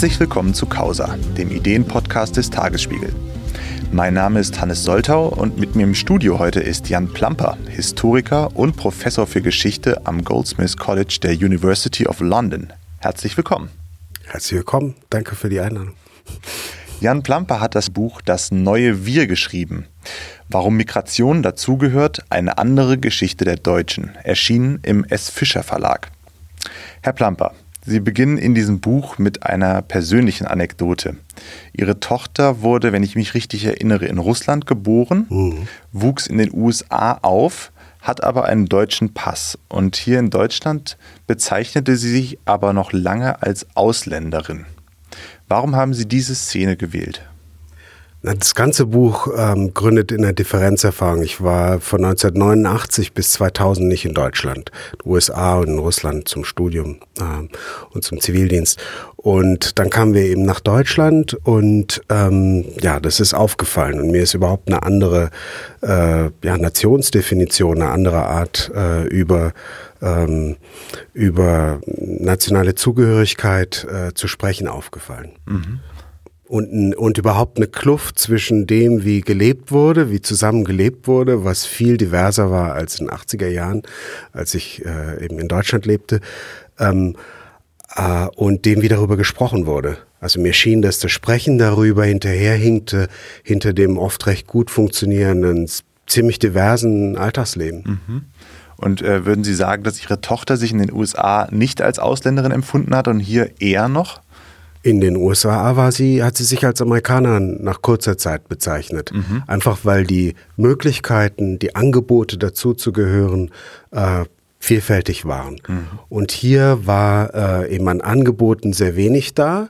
Herzlich willkommen zu Causa, dem Ideenpodcast des Tagesspiegel. Mein Name ist Hannes Soltau und mit mir im Studio heute ist Jan Plamper, Historiker und Professor für Geschichte am Goldsmiths College der University of London. Herzlich willkommen. Herzlich willkommen, danke für die Einladung. Jan Plamper hat das Buch Das neue Wir geschrieben. Warum Migration dazugehört, eine andere Geschichte der Deutschen, erschienen im S. Fischer Verlag. Herr Plamper, Sie beginnen in diesem Buch mit einer persönlichen Anekdote. Ihre Tochter wurde, wenn ich mich richtig erinnere, in Russland geboren, mhm. wuchs in den USA auf, hat aber einen deutschen Pass. Und hier in Deutschland bezeichnete sie sich aber noch lange als Ausländerin. Warum haben Sie diese Szene gewählt? Das ganze Buch ähm, gründet in der Differenzerfahrung. Ich war von 1989 bis 2000 nicht in Deutschland, USA und in Russland zum Studium ähm, und zum Zivildienst. Und dann kamen wir eben nach Deutschland und ähm, ja, das ist aufgefallen. Und mir ist überhaupt eine andere äh, ja, Nationsdefinition, eine andere Art äh, über ähm, über nationale Zugehörigkeit äh, zu sprechen aufgefallen. Mhm und, und überhaupt eine Kluft zwischen dem, wie gelebt wurde, wie zusammen gelebt wurde, was viel diverser war als in den 80er Jahren, als ich äh, eben in Deutschland lebte, ähm, äh, und dem, wie darüber gesprochen wurde. Also mir schien, dass das Sprechen darüber hinterherhinkte, hinter dem oft recht gut funktionierenden, ziemlich diversen Alltagsleben. Mhm. Und äh, würden Sie sagen, dass Ihre Tochter sich in den USA nicht als Ausländerin empfunden hat und hier eher noch? In den USA war sie, hat sie sich als Amerikanerin nach kurzer Zeit bezeichnet. Mhm. Einfach weil die Möglichkeiten, die Angebote dazu zu gehören, äh, vielfältig waren. Mhm. Und hier war äh, eben an Angeboten sehr wenig da,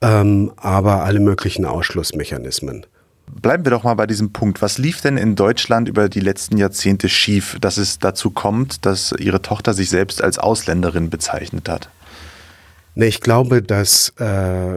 ähm, aber alle möglichen Ausschlussmechanismen. Bleiben wir doch mal bei diesem Punkt. Was lief denn in Deutschland über die letzten Jahrzehnte schief, dass es dazu kommt, dass Ihre Tochter sich selbst als Ausländerin bezeichnet hat? Ne, ich glaube, dass, äh,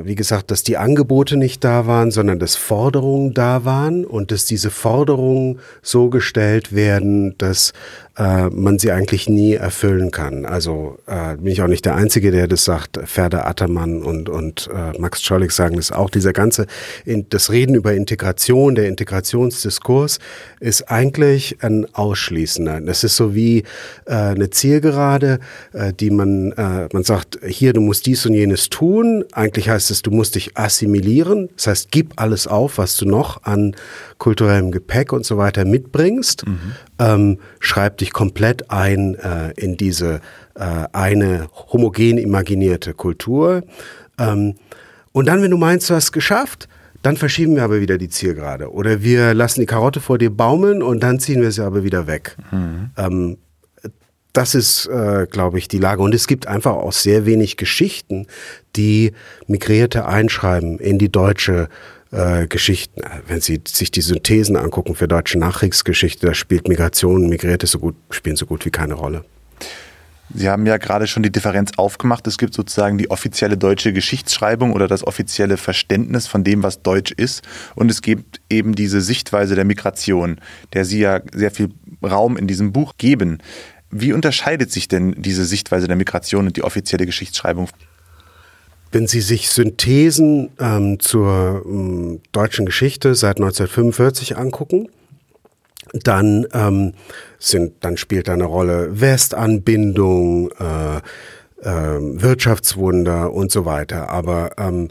wie gesagt, dass die Angebote nicht da waren, sondern dass Forderungen da waren und dass diese Forderungen so gestellt werden, dass äh, man sie eigentlich nie erfüllen kann. Also äh, bin ich auch nicht der Einzige, der das sagt. Ferda Attermann und, und äh, Max Czollik sagen das auch. Dieser ganze, in, das Reden über Integration, der Integrationsdiskurs ist eigentlich ein ausschließender. Das ist so wie äh, eine Zielgerade, äh, die man, äh, man sagt, hier, du musst dies und jenes tun. Eigentlich heißt es, du musst dich assimilieren. Das heißt, gib alles auf, was du noch an kulturellem Gepäck und so weiter mitbringst. Mhm. Ähm, schreib dich komplett ein äh, in diese äh, eine homogen imaginierte Kultur. Ähm, und dann, wenn du meinst, du hast es geschafft, dann verschieben wir aber wieder die Zielgerade. Oder wir lassen die Karotte vor dir baumeln und dann ziehen wir sie aber wieder weg. Mhm. Ähm, das ist, äh, glaube ich, die Lage. Und es gibt einfach auch sehr wenig Geschichten, die Migrierte einschreiben in die deutsche äh, Geschichten. Wenn Sie sich die Synthesen angucken für deutsche Nachkriegsgeschichte, da spielt Migration Migrierte so gut, spielen so gut wie keine Rolle. Sie haben ja gerade schon die Differenz aufgemacht. Es gibt sozusagen die offizielle deutsche Geschichtsschreibung oder das offizielle Verständnis von dem, was Deutsch ist. Und es gibt eben diese Sichtweise der Migration, der Sie ja sehr viel Raum in diesem Buch geben. Wie unterscheidet sich denn diese Sichtweise der Migration und die offizielle Geschichtsschreibung? Wenn Sie sich Synthesen ähm, zur ähm, deutschen Geschichte seit 1945 angucken, dann ähm, sind, dann spielt da eine Rolle Westanbindung, äh, äh, Wirtschaftswunder und so weiter. Aber ähm,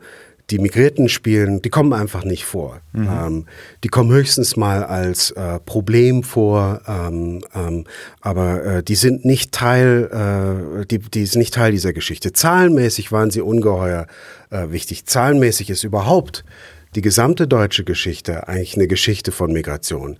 die Migrierten spielen, die kommen einfach nicht vor. Mhm. Ähm, die kommen höchstens mal als äh, Problem vor, ähm, ähm, aber äh, die sind nicht Teil, äh, die, die sind nicht Teil dieser Geschichte. Zahlenmäßig waren sie ungeheuer äh, wichtig. Zahlenmäßig ist überhaupt die gesamte deutsche Geschichte eigentlich eine Geschichte von Migration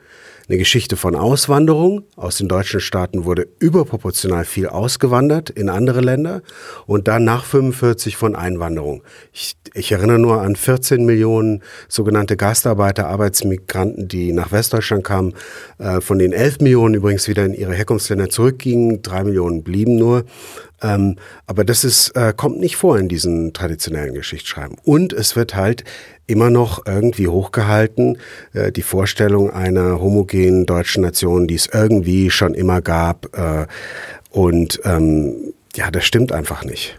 eine Geschichte von Auswanderung. Aus den deutschen Staaten wurde überproportional viel ausgewandert in andere Länder und dann nach 45 von Einwanderung. Ich, ich erinnere nur an 14 Millionen sogenannte Gastarbeiter, Arbeitsmigranten, die nach Westdeutschland kamen, äh, von denen 11 Millionen übrigens wieder in ihre Herkunftsländer zurückgingen, drei Millionen blieben nur. Ähm, aber das ist, äh, kommt nicht vor in diesen traditionellen Geschichtsschreiben. Und es wird halt immer noch irgendwie hochgehalten, äh, die Vorstellung einer homogenen deutschen Nation, die es irgendwie schon immer gab. Äh, und ähm, ja, das stimmt einfach nicht.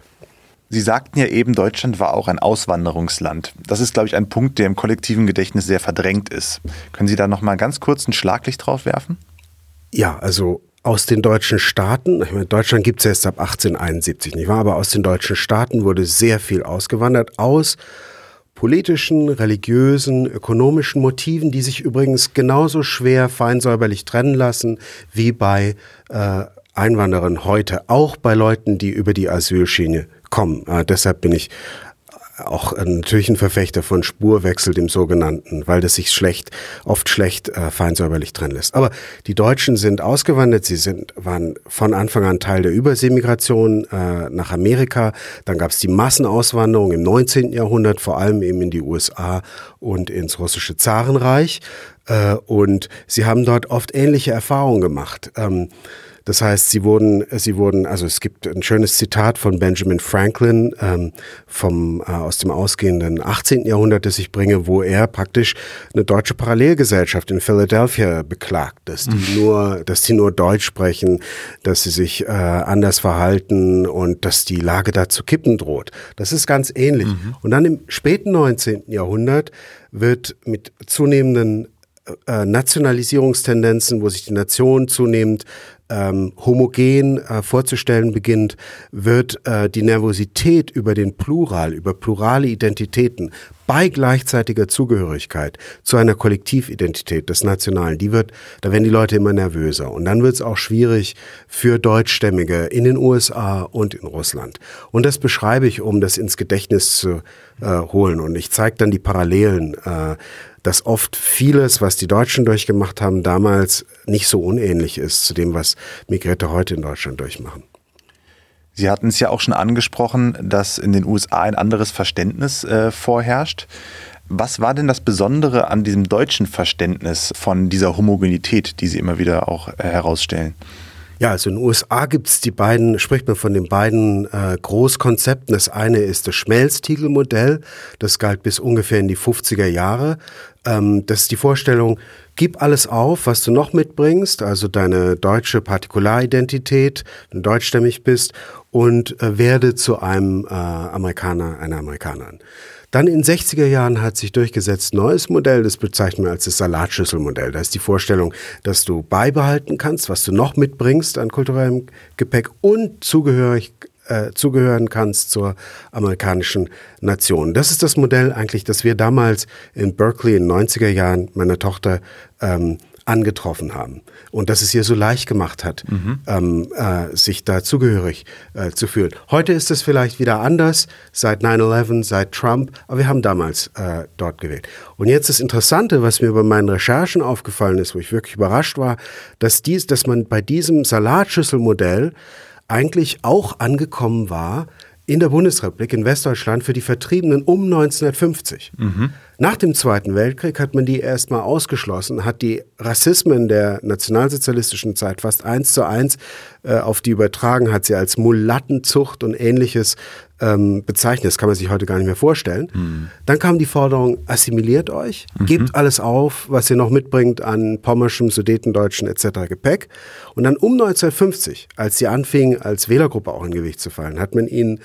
Sie sagten ja eben, Deutschland war auch ein Auswanderungsland. Das ist, glaube ich, ein Punkt, der im kollektiven Gedächtnis sehr verdrängt ist. Können Sie da noch mal ganz kurz ein Schlaglicht drauf werfen? Ja, also aus den deutschen Staaten, ich meine, Deutschland gibt es erst ab 1871, nicht wahr? Aber aus den deutschen Staaten wurde sehr viel ausgewandert aus politischen, religiösen, ökonomischen Motiven, die sich übrigens genauso schwer feinsäuberlich trennen lassen wie bei äh, Einwanderern heute, auch bei Leuten, die über die Asylschiene kommen. Äh, deshalb bin ich auch natürlich ein Verfechter von Spurwechsel, dem sogenannten, weil das sich schlecht, oft schlecht äh, feinsäuberlich trennen lässt. Aber die Deutschen sind ausgewandert, sie sind, waren von Anfang an Teil der Überseemigration äh, nach Amerika. Dann gab es die Massenauswanderung im 19. Jahrhundert, vor allem eben in die USA und ins russische Zarenreich. Äh, und sie haben dort oft ähnliche Erfahrungen gemacht. Ähm, das heißt, sie wurden, sie wurden, also es gibt ein schönes Zitat von Benjamin Franklin ähm, vom, äh, aus dem ausgehenden 18. Jahrhundert, das ich bringe, wo er praktisch eine deutsche Parallelgesellschaft in Philadelphia beklagt, dass die mhm. nur, dass die nur Deutsch sprechen, dass sie sich äh, anders verhalten und dass die Lage da zu kippen droht. Das ist ganz ähnlich. Mhm. Und dann im späten 19. Jahrhundert wird mit zunehmenden äh, Nationalisierungstendenzen, wo sich die Nation zunehmend ähm, homogen äh, vorzustellen beginnt, wird äh, die Nervosität über den Plural, über plurale Identitäten bei gleichzeitiger Zugehörigkeit zu einer Kollektividentität des Nationalen, die wird, da werden die Leute immer nervöser. Und dann wird es auch schwierig für Deutschstämmige in den USA und in Russland. Und das beschreibe ich, um das ins Gedächtnis zu äh, holen. Und ich zeige dann die Parallelen äh, dass oft vieles, was die Deutschen durchgemacht haben, damals nicht so unähnlich ist zu dem, was Migrierte heute in Deutschland durchmachen. Sie hatten es ja auch schon angesprochen, dass in den USA ein anderes Verständnis äh, vorherrscht. Was war denn das Besondere an diesem deutschen Verständnis von dieser Homogenität, die Sie immer wieder auch äh, herausstellen? Ja, also in den USA gibt's die beiden, spricht man von den beiden äh, Großkonzepten. Das eine ist das Schmelztiegelmodell, das galt bis ungefähr in die 50er Jahre. Ähm, das ist die Vorstellung, gib alles auf, was du noch mitbringst, also deine deutsche Partikularidentität, wenn du deutschstämmig bist, und äh, werde zu einem äh, Amerikaner, einer Amerikanerin. Dann in 60er Jahren hat sich durchgesetzt neues Modell, das bezeichnen wir als das Salatschüsselmodell. Da ist die Vorstellung, dass du beibehalten kannst, was du noch mitbringst an kulturellem Gepäck und zugehörig, äh, zugehören kannst zur amerikanischen Nation. Das ist das Modell eigentlich, das wir damals in Berkeley in den 90er Jahren meiner Tochter ähm, angetroffen haben und dass es ihr so leicht gemacht hat, mhm. ähm, äh, sich da zugehörig äh, zu fühlen. Heute ist es vielleicht wieder anders, seit 9-11, seit Trump, aber wir haben damals äh, dort gewählt. Und jetzt das Interessante, was mir bei meinen Recherchen aufgefallen ist, wo ich wirklich überrascht war, dass, dies, dass man bei diesem Salatschüsselmodell eigentlich auch angekommen war in der Bundesrepublik, in Westdeutschland, für die Vertriebenen um 1950. Mhm. Nach dem Zweiten Weltkrieg hat man die erstmal ausgeschlossen, hat die Rassismen der nationalsozialistischen Zeit fast eins zu eins äh, auf die übertragen, hat sie als Mulattenzucht und ähnliches ähm, bezeichnet. Das kann man sich heute gar nicht mehr vorstellen. Mhm. Dann kam die Forderung, assimiliert euch, mhm. gebt alles auf, was ihr noch mitbringt an pommerschem, sudetendeutschen etc. Gepäck. Und dann um 1950, als sie anfingen, als Wählergruppe auch in Gewicht zu fallen, hat man ihnen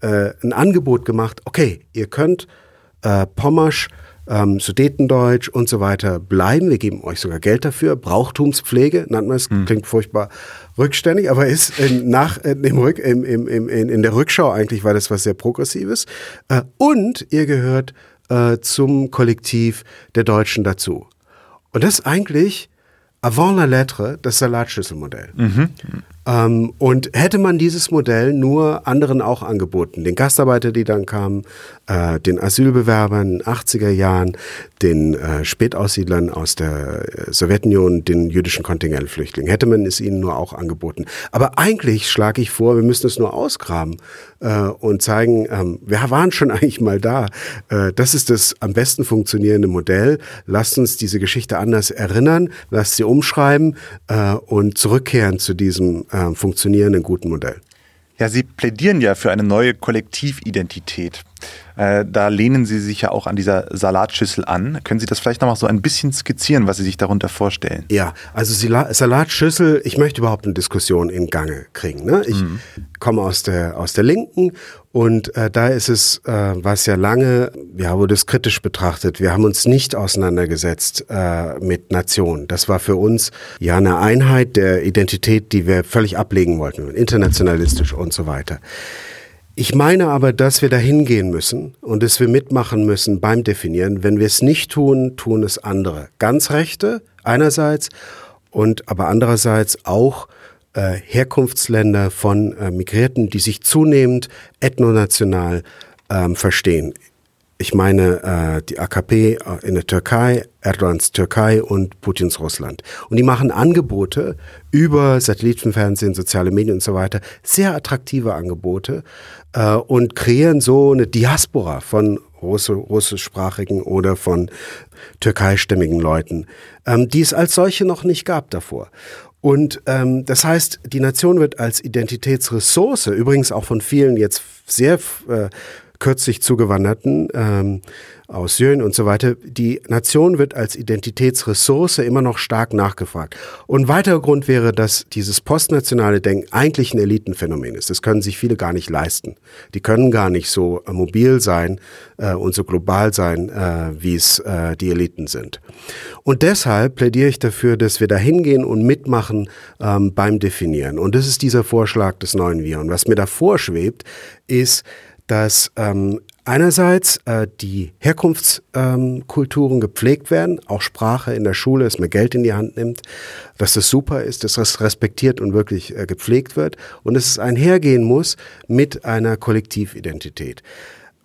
äh, ein Angebot gemacht, okay, ihr könnt äh, Pommersch, ähm, Sudetendeutsch und so weiter bleiben. Wir geben euch sogar Geld dafür. Brauchtumspflege, nennt man es, hm. klingt furchtbar rückständig, aber ist in, nach, in, im Rück, im, im, im, in der Rückschau eigentlich war das was sehr Progressives. Äh, und ihr gehört äh, zum Kollektiv der Deutschen dazu. Und das ist eigentlich avant la lettre das Salatschüsselmodell. Mhm. Ähm, und hätte man dieses Modell nur anderen auch angeboten, den Gastarbeiter, die dann kamen, äh, den Asylbewerbern in den 80er Jahren, den äh, Spätaussiedlern aus der äh, Sowjetunion, den jüdischen Kontingentflüchtlingen, hätte man es ihnen nur auch angeboten. Aber eigentlich schlage ich vor, wir müssen es nur ausgraben äh, und zeigen, ähm, wir waren schon eigentlich mal da. Äh, das ist das am besten funktionierende Modell. Lasst uns diese Geschichte anders erinnern, lasst sie umschreiben äh, und zurückkehren zu diesem äh, funktionierenden guten Modell. Ja, Sie plädieren ja für eine neue Kollektividentität. Äh, da lehnen Sie sich ja auch an dieser Salatschüssel an. Können Sie das vielleicht noch mal so ein bisschen skizzieren, was Sie sich darunter vorstellen? Ja, also Salatschüssel, ich möchte überhaupt eine Diskussion in Gange kriegen. Ne? Ich mhm. komme aus der, aus der Linken und äh, da ist es, äh, was ja lange, ja, wurde es kritisch betrachtet. Wir haben uns nicht auseinandergesetzt äh, mit Nation. Das war für uns ja eine Einheit der Identität, die wir völlig ablegen wollten, internationalistisch und so weiter. Ich meine aber, dass wir dahin gehen müssen und dass wir mitmachen müssen beim Definieren. Wenn wir es nicht tun, tun es andere. Ganz Rechte einerseits und aber andererseits auch äh, Herkunftsländer von äh, Migrierten, die sich zunehmend ethnonational ähm, verstehen. Ich meine äh, die AKP äh, in der Türkei, Erdogans Türkei und Putins Russland. Und die machen Angebote über Satellitenfernsehen, soziale Medien und so weiter, sehr attraktive Angebote äh, und kreieren so eine Diaspora von Russ russischsprachigen oder von türkeistämmigen Leuten, ähm, die es als solche noch nicht gab davor. Und ähm, das heißt, die Nation wird als Identitätsressource, übrigens auch von vielen jetzt sehr äh, kürzlich zugewanderten ähm, aus Syrien und so weiter. Die Nation wird als Identitätsressource immer noch stark nachgefragt. Und weiterer Grund wäre, dass dieses postnationale Denken eigentlich ein Elitenphänomen ist. Das können sich viele gar nicht leisten. Die können gar nicht so äh, mobil sein äh, und so global sein, äh, wie es äh, die Eliten sind. Und deshalb plädiere ich dafür, dass wir da hingehen und mitmachen ähm, beim Definieren. Und das ist dieser Vorschlag des neuen Wir. Und was mir da vorschwebt, ist, dass ähm, einerseits äh, die Herkunftskulturen ähm, gepflegt werden, auch Sprache in der Schule, dass man Geld in die Hand nimmt, dass das super ist, dass das respektiert und wirklich äh, gepflegt wird und dass es einhergehen muss mit einer Kollektividentität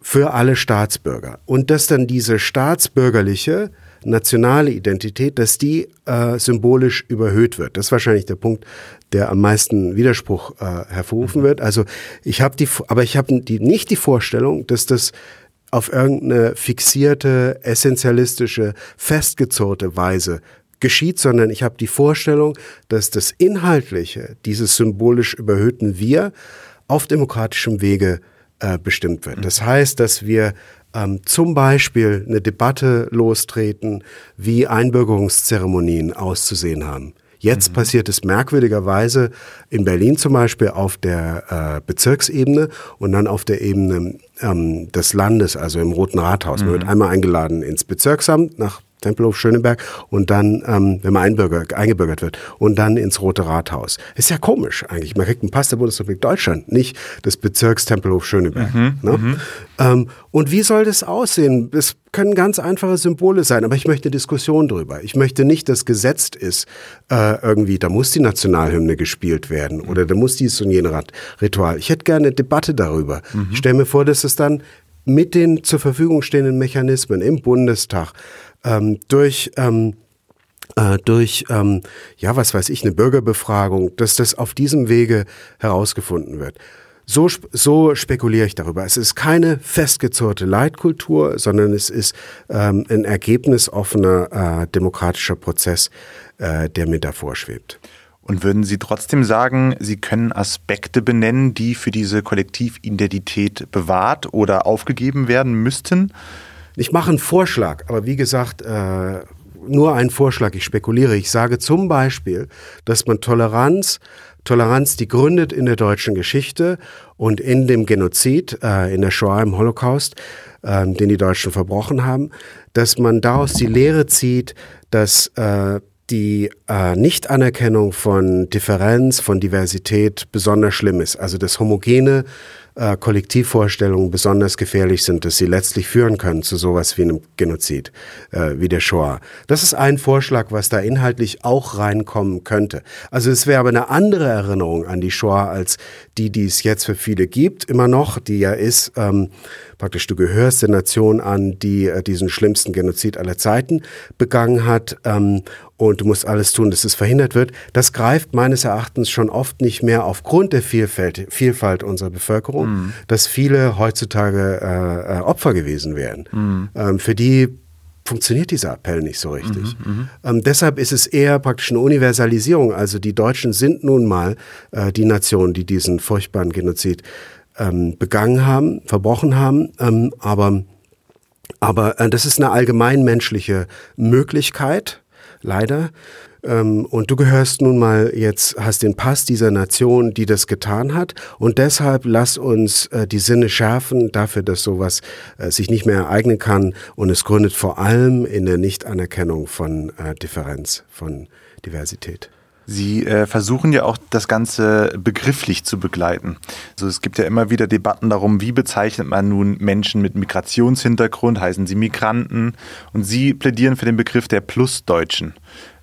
für alle Staatsbürger. Und dass dann diese staatsbürgerliche nationale Identität, dass die äh, symbolisch überhöht wird. Das ist wahrscheinlich der Punkt, der am meisten Widerspruch äh, hervorrufen mhm. wird. Also ich habe die, aber ich habe die, nicht die Vorstellung, dass das auf irgendeine fixierte, essentialistische, festgezurrte Weise geschieht, sondern ich habe die Vorstellung, dass das Inhaltliche dieses symbolisch überhöhten Wir auf demokratischem Wege äh, bestimmt wird. Mhm. Das heißt, dass wir ähm, zum Beispiel eine Debatte lostreten, wie Einbürgerungszeremonien auszusehen haben. Jetzt mhm. passiert es merkwürdigerweise in Berlin zum Beispiel auf der äh, Bezirksebene und dann auf der Ebene ähm, des Landes, also im Roten Rathaus. Mhm. Man wird einmal eingeladen ins Bezirksamt nach Tempelhof Schöneberg und dann, ähm, wenn man eingebürgert wird, und dann ins Rote Rathaus. Ist ja komisch eigentlich. Man kriegt einen Pass der Bundesrepublik Deutschland, nicht des Bezirks Tempelhof Schöneberg. Mhm, ne? mhm. ähm, und wie soll das aussehen? Es können ganz einfache Symbole sein, aber ich möchte Diskussion drüber. Ich möchte nicht, dass gesetzt ist, äh, irgendwie, da muss die Nationalhymne gespielt werden oder da muss dies und jenes Ritual. Ich hätte gerne eine Debatte darüber. Mhm. Ich stelle mir vor, dass es dann mit den zur Verfügung stehenden Mechanismen im Bundestag ähm, durch ähm, äh, durch, ähm, ja, was weiß ich, eine Bürgerbefragung, dass das auf diesem Wege herausgefunden wird. So, so spekuliere ich darüber. Es ist keine festgezurrte Leitkultur, sondern es ist ähm, ein ergebnisoffener äh, demokratischer Prozess, äh, der mir da vorschwebt. Und würden Sie trotzdem sagen, Sie können Aspekte benennen, die für diese Kollektividentität bewahrt oder aufgegeben werden müssten? Ich mache einen Vorschlag, aber wie gesagt, äh, nur einen Vorschlag, ich spekuliere. Ich sage zum Beispiel, dass man Toleranz, Toleranz, die gründet in der deutschen Geschichte und in dem Genozid, äh, in der Shoah, im Holocaust, äh, den die Deutschen verbrochen haben, dass man daraus die Lehre zieht, dass äh, die äh, Nichtanerkennung von Differenz, von Diversität besonders schlimm ist. Also das homogene äh, Kollektivvorstellungen besonders gefährlich sind, dass sie letztlich führen können zu sowas wie einem Genozid, äh, wie der Shoah. Das ist ein Vorschlag, was da inhaltlich auch reinkommen könnte. Also es wäre aber eine andere Erinnerung an die Shoah als die, die es jetzt für viele gibt, immer noch, die ja ist, ähm, praktisch du gehörst der Nation an, die äh, diesen schlimmsten Genozid aller Zeiten begangen hat ähm, und du musst alles tun, dass es verhindert wird. Das greift meines Erachtens schon oft nicht mehr aufgrund der Vielfalt, Vielfalt unserer Bevölkerung, mhm. dass viele heutzutage äh, äh, Opfer gewesen wären. Mhm. Ähm, für die funktioniert dieser Appell nicht so richtig. Mhm, mhm, ähm, deshalb ist es eher praktisch eine Universalisierung. Also die Deutschen sind nun mal äh, die Nation, die diesen furchtbaren Genozid ähm, begangen haben, verbrochen haben. Ähm, aber aber äh, das ist eine allgemeinmenschliche Möglichkeit, leider. Ähm, und du gehörst nun mal jetzt, hast den Pass dieser Nation, die das getan hat. Und deshalb lass uns äh, die Sinne schärfen dafür, dass sowas äh, sich nicht mehr ereignen kann. Und es gründet vor allem in der Nichtanerkennung von äh, Differenz, von Diversität. Sie äh, versuchen ja auch das Ganze begrifflich zu begleiten. Also es gibt ja immer wieder Debatten darum, wie bezeichnet man nun Menschen mit Migrationshintergrund, heißen sie Migranten. Und Sie plädieren für den Begriff der Plusdeutschen.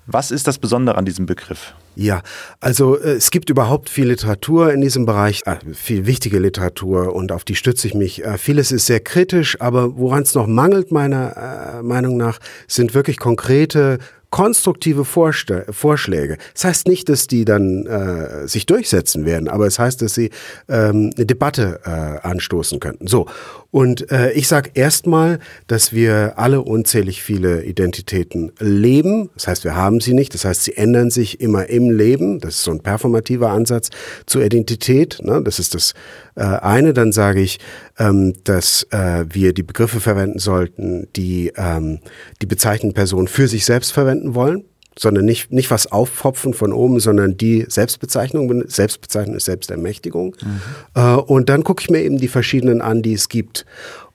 Was ist das Besondere an diesem Begriff? Ja, also äh, es gibt überhaupt viel Literatur in diesem Bereich, äh, viel wichtige Literatur und auf die stütze ich mich. Äh, vieles ist sehr kritisch, aber woran es noch mangelt, meiner äh, Meinung nach, sind wirklich konkrete konstruktive Vorste Vorschläge. Das heißt nicht, dass die dann äh, sich durchsetzen werden, aber es heißt, dass sie ähm, eine Debatte äh, anstoßen könnten. So, und äh, ich sage erstmal, dass wir alle unzählig viele Identitäten leben. Das heißt, wir haben sie nicht. Das heißt, sie ändern sich immer im Leben. Das ist so ein performativer Ansatz zur Identität. Ne? Das ist das äh, eine. Dann sage ich, ähm, dass äh, wir die Begriffe verwenden sollten, die ähm, die bezeichneten Personen für sich selbst verwenden wollen sondern nicht, nicht was aufpfropfen von oben, sondern die Selbstbezeichnung. Selbstbezeichnung ist Selbstermächtigung. Mhm. Äh, und dann gucke ich mir eben die verschiedenen an, die es gibt.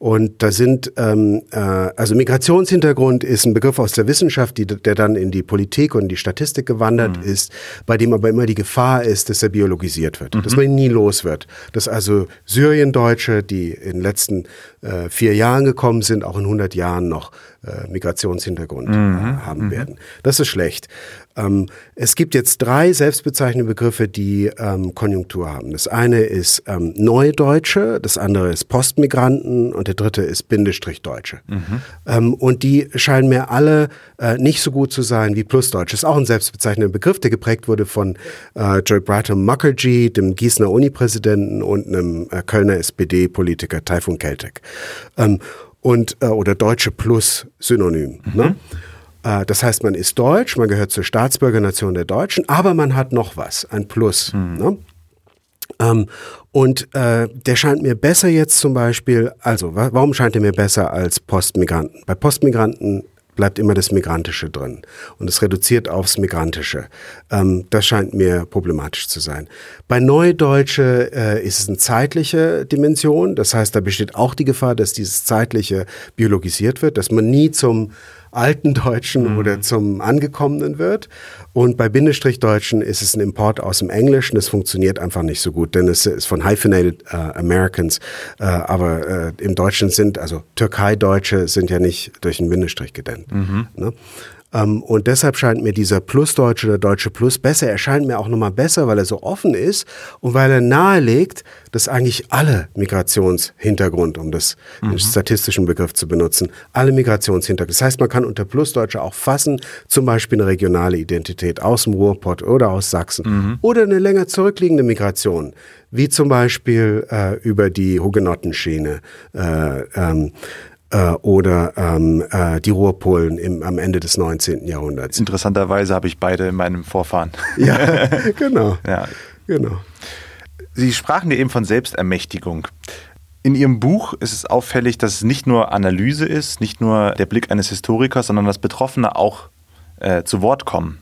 Und da sind, ähm, äh, also Migrationshintergrund ist ein Begriff aus der Wissenschaft, die, der dann in die Politik und die Statistik gewandert mhm. ist, bei dem aber immer die Gefahr ist, dass er biologisiert wird, mhm. dass man ihn nie los wird. Dass also Syriendeutsche, die in den letzten äh, vier Jahren gekommen sind, auch in 100 Jahren noch äh, Migrationshintergrund mhm. Äh, haben mhm. werden. Das ist schlecht. Ähm, es gibt jetzt drei selbstbezeichnende Begriffe, die ähm, Konjunktur haben. Das eine ist ähm, Neudeutsche, das andere ist Postmigranten und der dritte ist Bindestrich Deutsche. Mhm. Ähm, und die scheinen mir alle äh, nicht so gut zu sein wie Plusdeutsche. Das ist auch ein selbstbezeichnender Begriff, der geprägt wurde von äh, Joy Brighton Mukherjee, dem Gießener Uni-Präsidenten und einem äh, Kölner SPD-Politiker Taifun Keltek. Ähm, und, äh, oder Deutsche Plus Synonym. Mhm. Ne? Äh, das heißt, man ist deutsch, man gehört zur Staatsbürgernation der Deutschen, aber man hat noch was, ein Plus. Mhm. Ne? Ähm, und äh, der scheint mir besser jetzt zum Beispiel, also warum scheint er mir besser als Postmigranten? Bei Postmigranten bleibt immer das Migrantische drin und es reduziert aufs Migrantische. Ähm, das scheint mir problematisch zu sein. Bei Neudeutsche äh, ist es eine zeitliche Dimension, das heißt, da besteht auch die Gefahr, dass dieses Zeitliche biologisiert wird, dass man nie zum alten Deutschen mhm. oder zum Angekommenen wird. Und bei Bindestrichdeutschen ist es ein Import aus dem Englischen. Das funktioniert einfach nicht so gut, denn es ist von Hyphenated uh, Americans. Uh, aber uh, im Deutschen sind, also Türkei-Deutsche sind ja nicht durch einen Bindestrich gedämmt. Mhm. Ne? Ähm, und deshalb scheint mir dieser Plusdeutsche oder Deutsche Plus besser. Er scheint mir auch nochmal besser, weil er so offen ist und weil er nahelegt, dass eigentlich alle Migrationshintergrund, um das mhm. den statistischen Begriff zu benutzen, alle Migrationshintergrund. Das heißt, man kann unter Plusdeutsche auch fassen, zum Beispiel eine regionale Identität aus dem Ruhrpott oder aus Sachsen mhm. oder eine länger zurückliegende Migration, wie zum Beispiel äh, über die Hugenottenschiene. Äh, ähm, äh, oder ähm, äh, die Ruhrpolen im, am Ende des 19. Jahrhunderts. Interessanterweise habe ich beide in meinem Vorfahren. Ja, genau. ja. genau. Sie sprachen ja eben von Selbstermächtigung. In Ihrem Buch ist es auffällig, dass es nicht nur Analyse ist, nicht nur der Blick eines Historikers, sondern dass Betroffene auch äh, zu Wort kommen.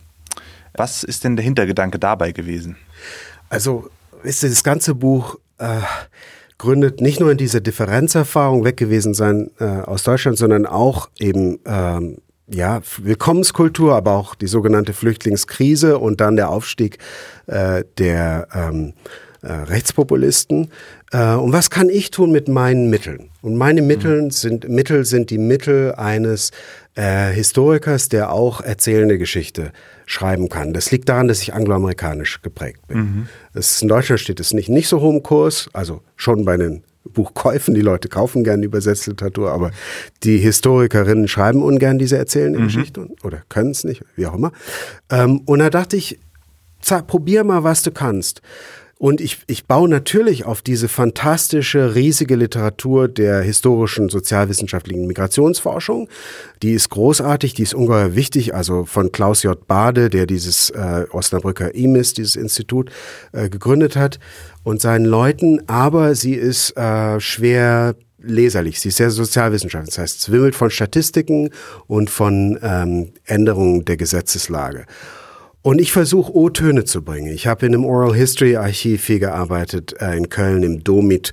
Was ist denn der Hintergedanke dabei gewesen? Also, ist das ganze Buch äh, gründet nicht nur in dieser Differenzerfahrung weg gewesen sein äh, aus Deutschland, sondern auch eben ähm, ja, Willkommenskultur, aber auch die sogenannte Flüchtlingskrise und dann der Aufstieg äh, der ähm, äh, Rechtspopulisten. Äh, und was kann ich tun mit meinen Mitteln? Und meine Mittel sind, Mittel sind die Mittel eines äh, Historikers, der auch erzählende Geschichte schreiben kann. Das liegt daran, dass ich angloamerikanisch geprägt bin. Mhm. Das, in Deutschland steht es nicht, nicht so hoch im Kurs, also schon bei den Buchkäufen. Die Leute kaufen gerne übersetzte Literatur, aber die Historikerinnen schreiben ungern diese erzählende mhm. Geschichte oder können es nicht, wie auch immer. Ähm, und da dachte ich, probier mal, was du kannst. Und ich, ich baue natürlich auf diese fantastische, riesige Literatur der historischen sozialwissenschaftlichen Migrationsforschung. Die ist großartig, die ist ungeheuer wichtig. Also von Klaus J. Bade, der dieses äh, Osnabrücker IMIS, dieses Institut, äh, gegründet hat, und seinen Leuten. Aber sie ist äh, schwer leserlich. Sie ist sehr sozialwissenschaftlich. Das heißt, es wimmelt von Statistiken und von ähm, Änderungen der Gesetzeslage. Und ich versuche O-Töne zu bringen. Ich habe in einem Oral History Archiv viel gearbeitet, äh, in Köln im Domit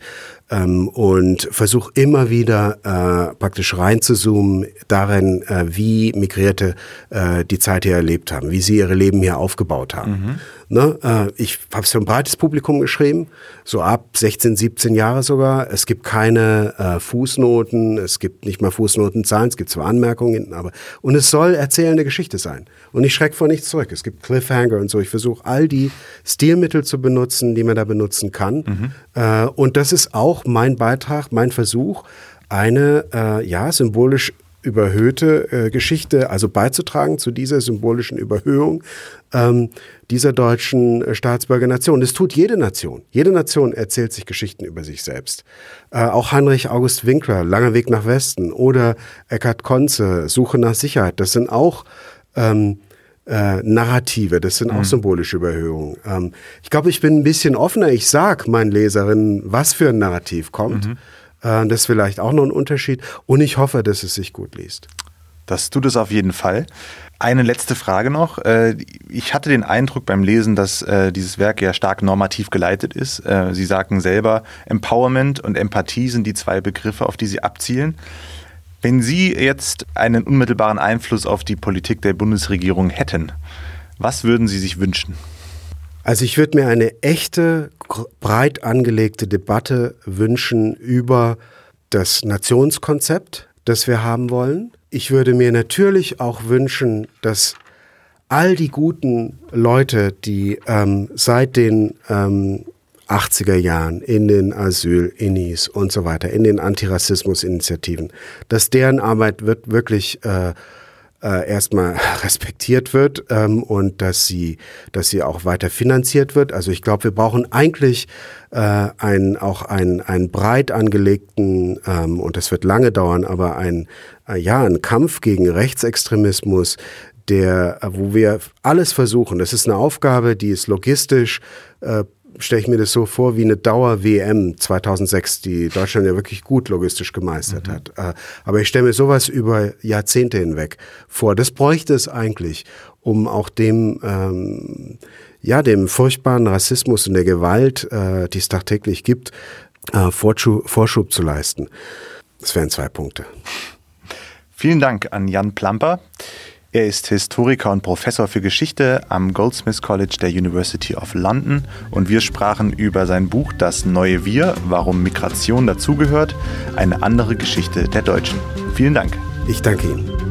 ähm, und versuche immer wieder äh, praktisch reinzuzoomen darin, äh, wie Migrierte äh, die Zeit hier erlebt haben, wie sie ihre Leben hier aufgebaut haben. Mhm. Ne? Äh, ich habe es für ein breites Publikum geschrieben, so ab 16, 17 Jahre sogar. Es gibt keine äh, Fußnoten, es gibt nicht mal Fußnotenzahlen, es gibt zwar Anmerkungen hinten, aber und es soll erzählende Geschichte sein. Und ich schrecke vor nichts zurück. Es gibt Cliffhanger und so. Ich versuche all die Stilmittel zu benutzen, die man da benutzen kann. Mhm. Äh, und das ist auch mein Beitrag, mein Versuch, eine äh, ja symbolisch überhöhte äh, Geschichte, also beizutragen zu dieser symbolischen Überhöhung ähm, dieser deutschen äh, Staatsbürgernation. Das tut jede Nation. Jede Nation erzählt sich Geschichten über sich selbst. Äh, auch Heinrich August Winkler, Langer Weg nach Westen oder Eckhard Konze, Suche nach Sicherheit, das sind auch ähm, äh, Narrative, das sind auch mhm. symbolische Überhöhungen. Ähm, ich glaube, ich bin ein bisschen offener. Ich sag meinen Leserinnen, was für ein Narrativ kommt. Mhm. Äh, das ist vielleicht auch noch ein Unterschied. Und ich hoffe, dass es sich gut liest. Das tut es auf jeden Fall. Eine letzte Frage noch. Äh, ich hatte den Eindruck beim Lesen, dass äh, dieses Werk ja stark normativ geleitet ist. Sie sagten selber, Empowerment und Empathie sind die zwei Begriffe, auf die Sie abzielen. Wenn Sie jetzt einen unmittelbaren Einfluss auf die Politik der Bundesregierung hätten, was würden Sie sich wünschen? Also ich würde mir eine echte, breit angelegte Debatte wünschen über das Nationskonzept, das wir haben wollen. Ich würde mir natürlich auch wünschen, dass all die guten Leute, die ähm, seit den ähm, 80er Jahren in den Asyl-Innis und so weiter, in den Antirassismus-Initiativen, dass deren Arbeit wird wirklich äh, äh, erstmal respektiert wird ähm, und dass sie, dass sie auch weiter finanziert wird. Also ich glaube, wir brauchen eigentlich äh, einen, auch einen, einen breit angelegten, ähm, und das wird lange dauern, aber ein, äh, ja, ein Kampf gegen Rechtsextremismus, der, äh, wo wir alles versuchen. Das ist eine Aufgabe, die ist logistisch, äh, stelle ich mir das so vor wie eine Dauer-WM 2006, die Deutschland ja wirklich gut logistisch gemeistert mhm. hat. Äh, aber ich stelle mir sowas über Jahrzehnte hinweg vor. Das bräuchte es eigentlich, um auch dem, ähm, ja, dem furchtbaren Rassismus und der Gewalt, äh, die es tagtäglich gibt, äh, Vorschub, Vorschub zu leisten. Das wären zwei Punkte. Vielen Dank an Jan Plamper. Er ist Historiker und Professor für Geschichte am Goldsmiths College der University of London und wir sprachen über sein Buch Das neue Wir, warum Migration dazugehört, eine andere Geschichte der Deutschen. Vielen Dank. Ich danke Ihnen.